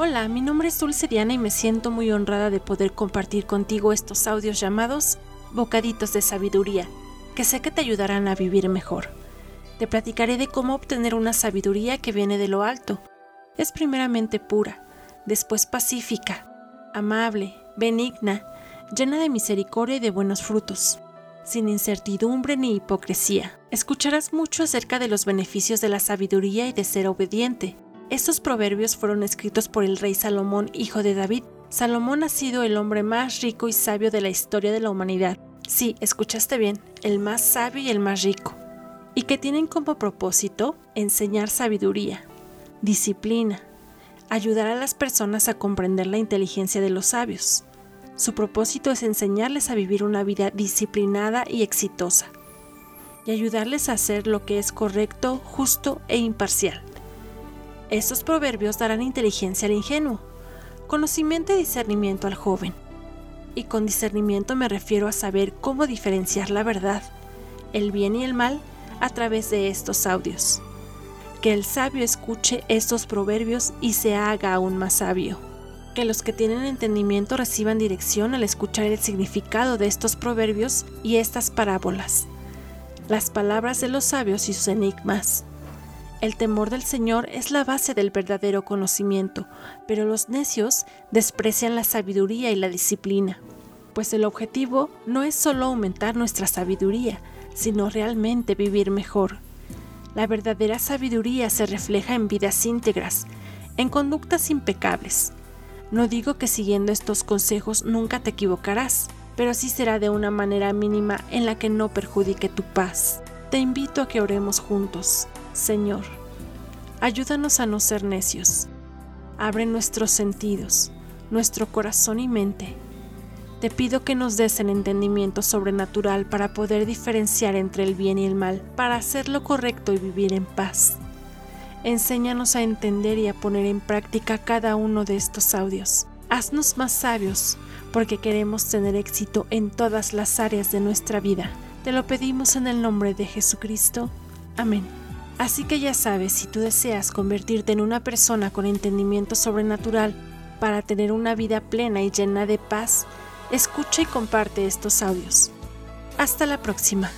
Hola, mi nombre es Dulce Diana y me siento muy honrada de poder compartir contigo estos audios llamados Bocaditos de Sabiduría, que sé que te ayudarán a vivir mejor. Te platicaré de cómo obtener una sabiduría que viene de lo alto. Es primeramente pura, después pacífica, amable, benigna, llena de misericordia y de buenos frutos, sin incertidumbre ni hipocresía. Escucharás mucho acerca de los beneficios de la sabiduría y de ser obediente estos proverbios fueron escritos por el rey Salomón, hijo de David. Salomón ha sido el hombre más rico y sabio de la historia de la humanidad. Sí, escuchaste bien, el más sabio y el más rico. Y que tienen como propósito enseñar sabiduría, disciplina, ayudar a las personas a comprender la inteligencia de los sabios. Su propósito es enseñarles a vivir una vida disciplinada y exitosa, y ayudarles a hacer lo que es correcto, justo e imparcial. Estos proverbios darán inteligencia al ingenuo, conocimiento y discernimiento al joven. Y con discernimiento me refiero a saber cómo diferenciar la verdad, el bien y el mal a través de estos audios. Que el sabio escuche estos proverbios y se haga aún más sabio. Que los que tienen entendimiento reciban dirección al escuchar el significado de estos proverbios y estas parábolas. Las palabras de los sabios y sus enigmas. El temor del Señor es la base del verdadero conocimiento, pero los necios desprecian la sabiduría y la disciplina, pues el objetivo no es solo aumentar nuestra sabiduría, sino realmente vivir mejor. La verdadera sabiduría se refleja en vidas íntegras, en conductas impecables. No digo que siguiendo estos consejos nunca te equivocarás, pero sí será de una manera mínima en la que no perjudique tu paz. Te invito a que oremos juntos. Señor, ayúdanos a no ser necios. Abre nuestros sentidos, nuestro corazón y mente. Te pido que nos des el entendimiento sobrenatural para poder diferenciar entre el bien y el mal, para hacer lo correcto y vivir en paz. Enséñanos a entender y a poner en práctica cada uno de estos audios. Haznos más sabios, porque queremos tener éxito en todas las áreas de nuestra vida. Te lo pedimos en el nombre de Jesucristo. Amén. Así que ya sabes, si tú deseas convertirte en una persona con entendimiento sobrenatural para tener una vida plena y llena de paz, escucha y comparte estos audios. Hasta la próxima.